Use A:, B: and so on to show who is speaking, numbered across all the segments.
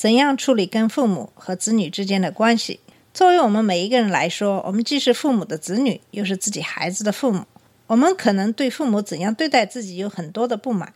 A: 怎样处理跟父母和子女之间的关系。作为我们每一个人来说，我们既是父母的子女，又是自己孩子的父母。我们可能对父母怎样对待自己有很多的不满，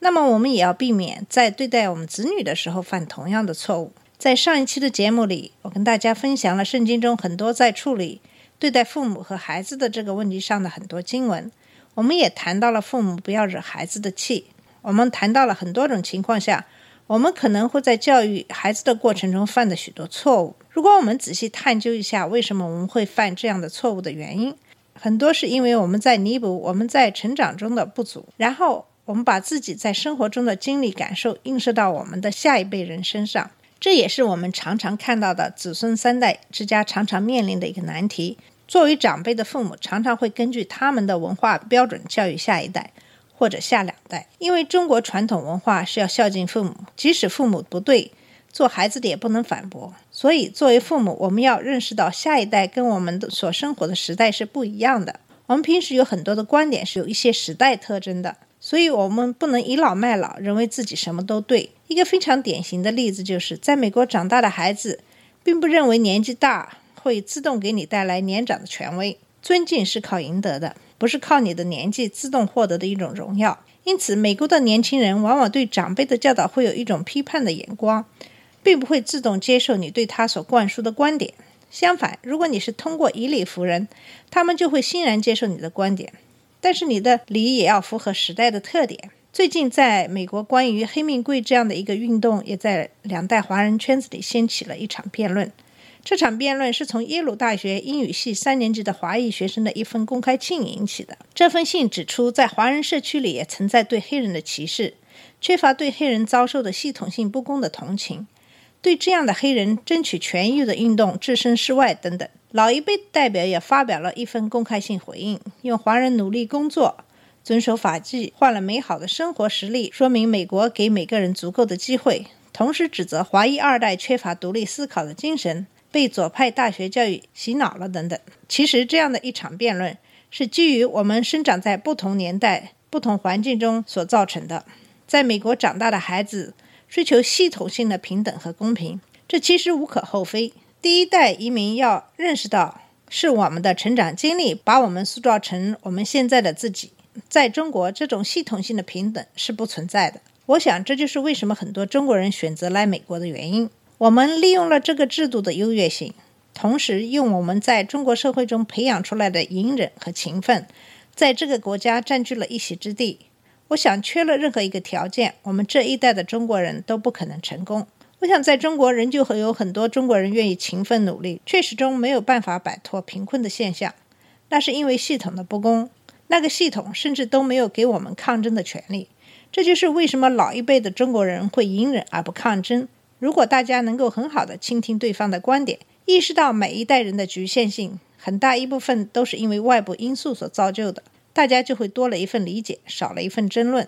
A: 那么我们也要避免在对待我们子女的时候犯同样的错误。在上一期的节目里，我跟大家分享了圣经中很多在处理对待父母和孩子的这个问题上的很多经文。我们也谈到了父母不要惹孩子的气。我们谈到了很多种情况下，我们可能会在教育孩子的过程中犯的许多错误。如果我们仔细探究一下为什么我们会犯这样的错误的原因，很多是因为我们在弥补我们在成长中的不足，然后我们把自己在生活中的经历感受映射到我们的下一辈人身上。这也是我们常常看到的子孙三代之家常常面临的一个难题。作为长辈的父母，常常会根据他们的文化标准教育下一代。或者下两代，因为中国传统文化是要孝敬父母，即使父母不对，做孩子的也不能反驳。所以，作为父母，我们要认识到下一代跟我们的所生活的时代是不一样的。我们平时有很多的观点是有一些时代特征的，所以我们不能倚老卖老，认为自己什么都对。一个非常典型的例子就是，在美国长大的孩子，并不认为年纪大会自动给你带来年长的权威。尊敬是靠赢得的。不是靠你的年纪自动获得的一种荣耀，因此，美国的年轻人往往对长辈的教导会有一种批判的眼光，并不会自动接受你对他所灌输的观点。相反，如果你是通过以理服人，他们就会欣然接受你的观点。但是，你的理也要符合时代的特点。最近，在美国，关于黑命贵这样的一个运动，也在两代华人圈子里掀起了一场辩论。这场辩论是从耶鲁大学英语系三年级的华裔学生的一封公开信引起的。这封信指出，在华人社区里也存在对黑人的歧视，缺乏对黑人遭受的系统性不公的同情，对这样的黑人争取权益的运动置身事外等等。老一辈代表也发表了一份公开信回应，用华人努力工作、遵守法纪换了美好的生活实力，说明美国给每个人足够的机会，同时指责华裔二代缺乏独立思考的精神。被左派大学教育洗脑了等等。其实，这样的一场辩论是基于我们生长在不同年代、不同环境中所造成的。在美国长大的孩子追求系统性的平等和公平，这其实无可厚非。第一代移民要认识到，是我们的成长经历把我们塑造成我们现在的自己。在中国，这种系统性的平等是不存在的。我想，这就是为什么很多中国人选择来美国的原因。我们利用了这个制度的优越性，同时用我们在中国社会中培养出来的隐忍和勤奋，在这个国家占据了一席之地。我想，缺了任何一个条件，我们这一代的中国人都不可能成功。我想，在中国仍旧会有很多中国人愿意勤奋努力，却始终没有办法摆脱贫困的现象。那是因为系统的不公，那个系统甚至都没有给我们抗争的权利。这就是为什么老一辈的中国人会隐忍而不抗争。如果大家能够很好的倾听对方的观点，意识到每一代人的局限性，很大一部分都是因为外部因素所造就的，大家就会多了一份理解，少了一份争论。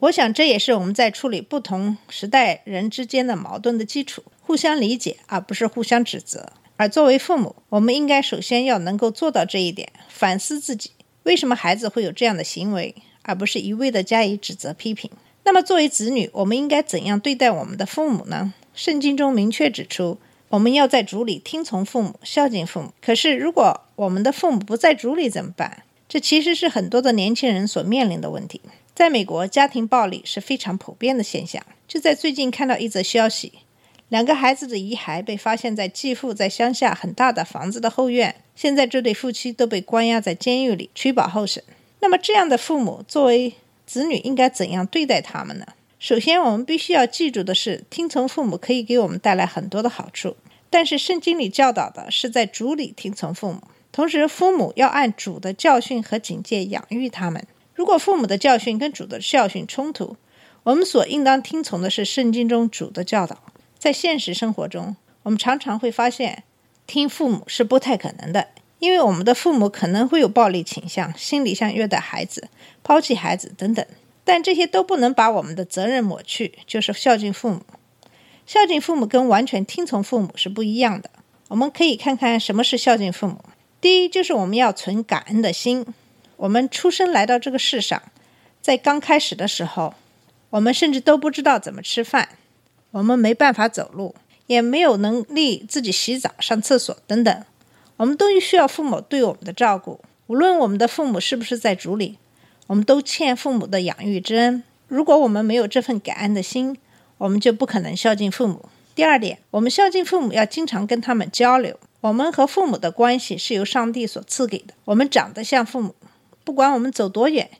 A: 我想这也是我们在处理不同时代人之间的矛盾的基础：互相理解，而不是互相指责。而作为父母，我们应该首先要能够做到这一点，反思自己为什么孩子会有这样的行为，而不是一味的加以指责批评。那么，作为子女，我们应该怎样对待我们的父母呢？圣经中明确指出，我们要在主里听从父母，孝敬父母。可是，如果我们的父母不在主里怎么办？这其实是很多的年轻人所面临的问题。在美国，家庭暴力是非常普遍的现象。就在最近看到一则消息，两个孩子的遗骸被发现在继父在乡下很大的房子的后院。现在这对夫妻都被关押在监狱里取保候审。那么，这样的父母作为子女，应该怎样对待他们呢？首先，我们必须要记住的是，听从父母可以给我们带来很多的好处。但是，圣经里教导的是在主里听从父母，同时，父母要按主的教训和警戒养育他们。如果父母的教训跟主的教训冲突，我们所应当听从的是圣经中主的教导。在现实生活中，我们常常会发现，听父母是不太可能的，因为我们的父母可能会有暴力倾向、心理上虐待孩子、抛弃孩子等等。但这些都不能把我们的责任抹去，就是孝敬父母。孝敬父母跟完全听从父母是不一样的。我们可以看看什么是孝敬父母。第一，就是我们要存感恩的心。我们出生来到这个世上，在刚开始的时候，我们甚至都不知道怎么吃饭，我们没办法走路，也没有能力自己洗澡、上厕所等等。我们都需要父母对我们的照顾，无论我们的父母是不是在主里，我们都欠父母的养育之恩。如果我们没有这份感恩的心，我们就不可能孝敬父母。第二点，我们孝敬父母要经常跟他们交流。我们和父母的关系是由上帝所赐给的。我们长得像父母，不管我们走多远，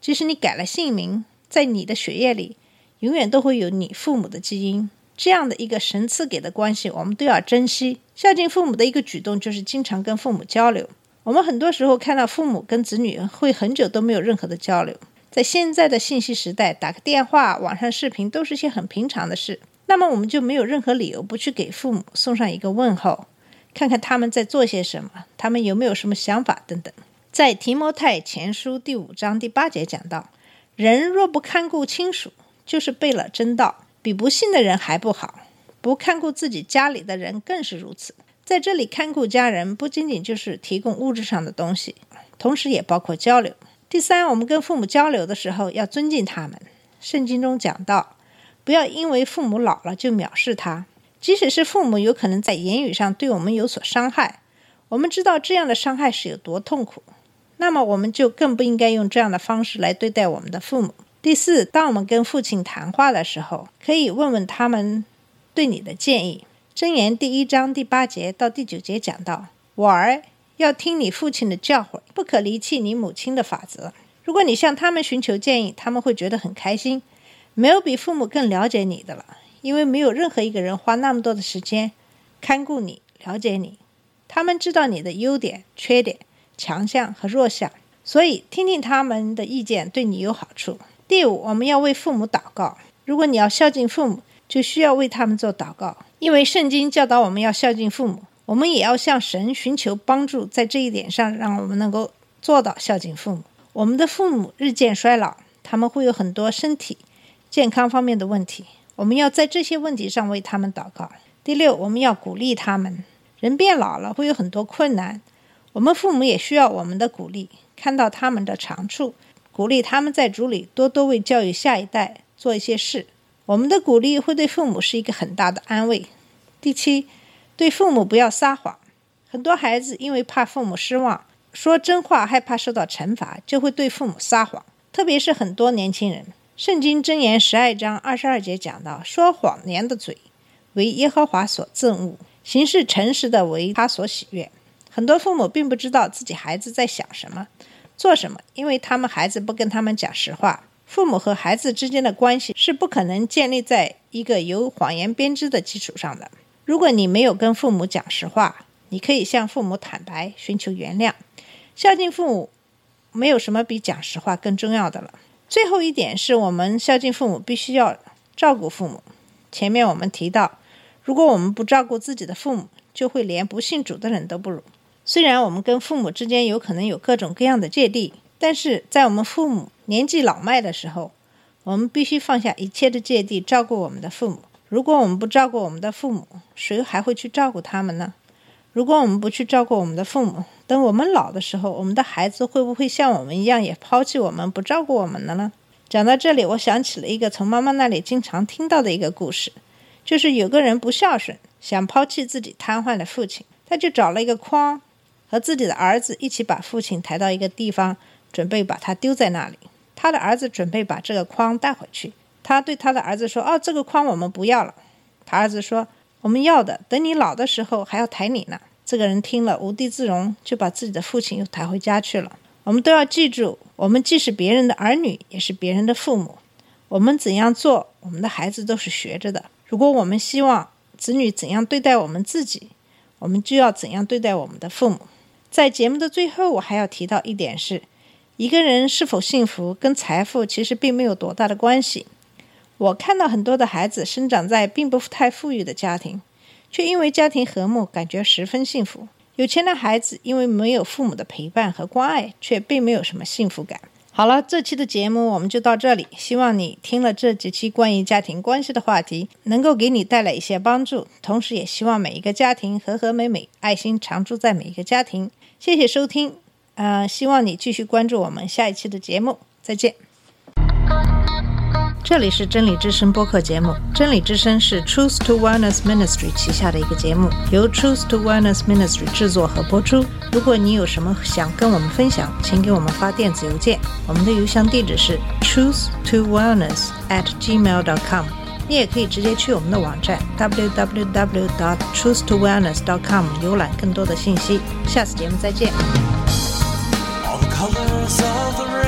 A: 即使你改了姓名，在你的血液里永远都会有你父母的基因。这样的一个神赐给的关系，我们都要珍惜。孝敬父母的一个举动就是经常跟父母交流。我们很多时候看到父母跟子女会很久都没有任何的交流。在现在的信息时代，打个电话、网上视频都是些很平常的事。那么我们就没有任何理由不去给父母送上一个问候。看看他们在做些什么，他们有没有什么想法等等。在提摩太前书第五章第八节讲到：人若不看顾亲属，就是背了真道，比不信的人还不好；不看顾自己家里的人更是如此。在这里看顾家人，不仅仅就是提供物质上的东西，同时也包括交流。第三，我们跟父母交流的时候要尊敬他们。圣经中讲到，不要因为父母老了就藐视他。即使是父母有可能在言语上对我们有所伤害，我们知道这样的伤害是有多痛苦，那么我们就更不应该用这样的方式来对待我们的父母。第四，当我们跟父亲谈话的时候，可以问问他们对你的建议。箴言第一章第八节到第九节讲到：“我儿要听你父亲的教诲，不可离弃你母亲的法则。如果你向他们寻求建议，他们会觉得很开心。没有比父母更了解你的了。”因为没有任何一个人花那么多的时间看顾你、了解你，他们知道你的优点、缺点、强项和弱项，所以听听他们的意见对你有好处。第五，我们要为父母祷告。如果你要孝敬父母，就需要为他们做祷告，因为圣经教导我们要孝敬父母，我们也要向神寻求帮助，在这一点上，让我们能够做到孝敬父母。我们的父母日渐衰老，他们会有很多身体健康方面的问题。我们要在这些问题上为他们祷告。第六，我们要鼓励他们。人变老了，会有很多困难，我们父母也需要我们的鼓励，看到他们的长处，鼓励他们在主里多多为教育下一代做一些事。我们的鼓励会对父母是一个很大的安慰。第七，对父母不要撒谎。很多孩子因为怕父母失望，说真话，害怕受到惩罚，就会对父母撒谎，特别是很多年轻人。圣经箴言十二章二十二节讲到：说谎言的嘴为耶和华所憎恶，行事诚实的为他所喜悦。很多父母并不知道自己孩子在想什么、做什么，因为他们孩子不跟他们讲实话。父母和孩子之间的关系是不可能建立在一个由谎言编织的基础上的。如果你没有跟父母讲实话，你可以向父母坦白，寻求原谅。孝敬父母，没有什么比讲实话更重要的了。最后一点是我们孝敬父母，必须要照顾父母。前面我们提到，如果我们不照顾自己的父母，就会连不信主的人都不如。虽然我们跟父母之间有可能有各种各样的芥蒂，但是在我们父母年纪老迈的时候，我们必须放下一切的芥蒂，照顾我们的父母。如果我们不照顾我们的父母，谁还会去照顾他们呢？如果我们不去照顾我们的父母，等我们老的时候，我们的孩子会不会像我们一样也抛弃我们，不照顾我们了呢？讲到这里，我想起了一个从妈妈那里经常听到的一个故事，就是有个人不孝顺，想抛弃自己瘫痪的父亲，他就找了一个筐，和自己的儿子一起把父亲抬到一个地方，准备把他丢在那里。他的儿子准备把这个筐带回去，他对他的儿子说：“哦，这个筐我们不要了。”他儿子说。我们要的，等你老的时候还要抬你呢。这个人听了无地自容，就把自己的父亲又抬回家去了。我们都要记住，我们既是别人的儿女，也是别人的父母。我们怎样做，我们的孩子都是学着的。如果我们希望子女怎样对待我们自己，我们就要怎样对待我们的父母。在节目的最后，我还要提到一点是，一个人是否幸福跟财富其实并没有多大的关系。我看到很多的孩子生长在并不太富裕的家庭，却因为家庭和睦，感觉十分幸福。有钱的孩子因为没有父母的陪伴和关爱，却并没有什么幸福感。好了，这期的节目我们就到这里。希望你听了这几期关于家庭关系的话题，能够给你带来一些帮助。同时，也希望每一个家庭和和美美，爱心常驻在每一个家庭。谢谢收听，呃，希望你继续关注我们下一期的节目。再见。这里是真理之声播客节目。真理之声是 Truth to Wellness Ministry 旗下的一个节目，由 Truth to Wellness Ministry 制作和播出。如果你有什么想跟我们分享，请给我们发电子邮件，我们的邮箱地址是 truth to wellness at gmail dot com。你也可以直接去我们的网站 www dot truth to wellness dot com 浏览更多的信息。下次节目再见。
B: colors of the rain.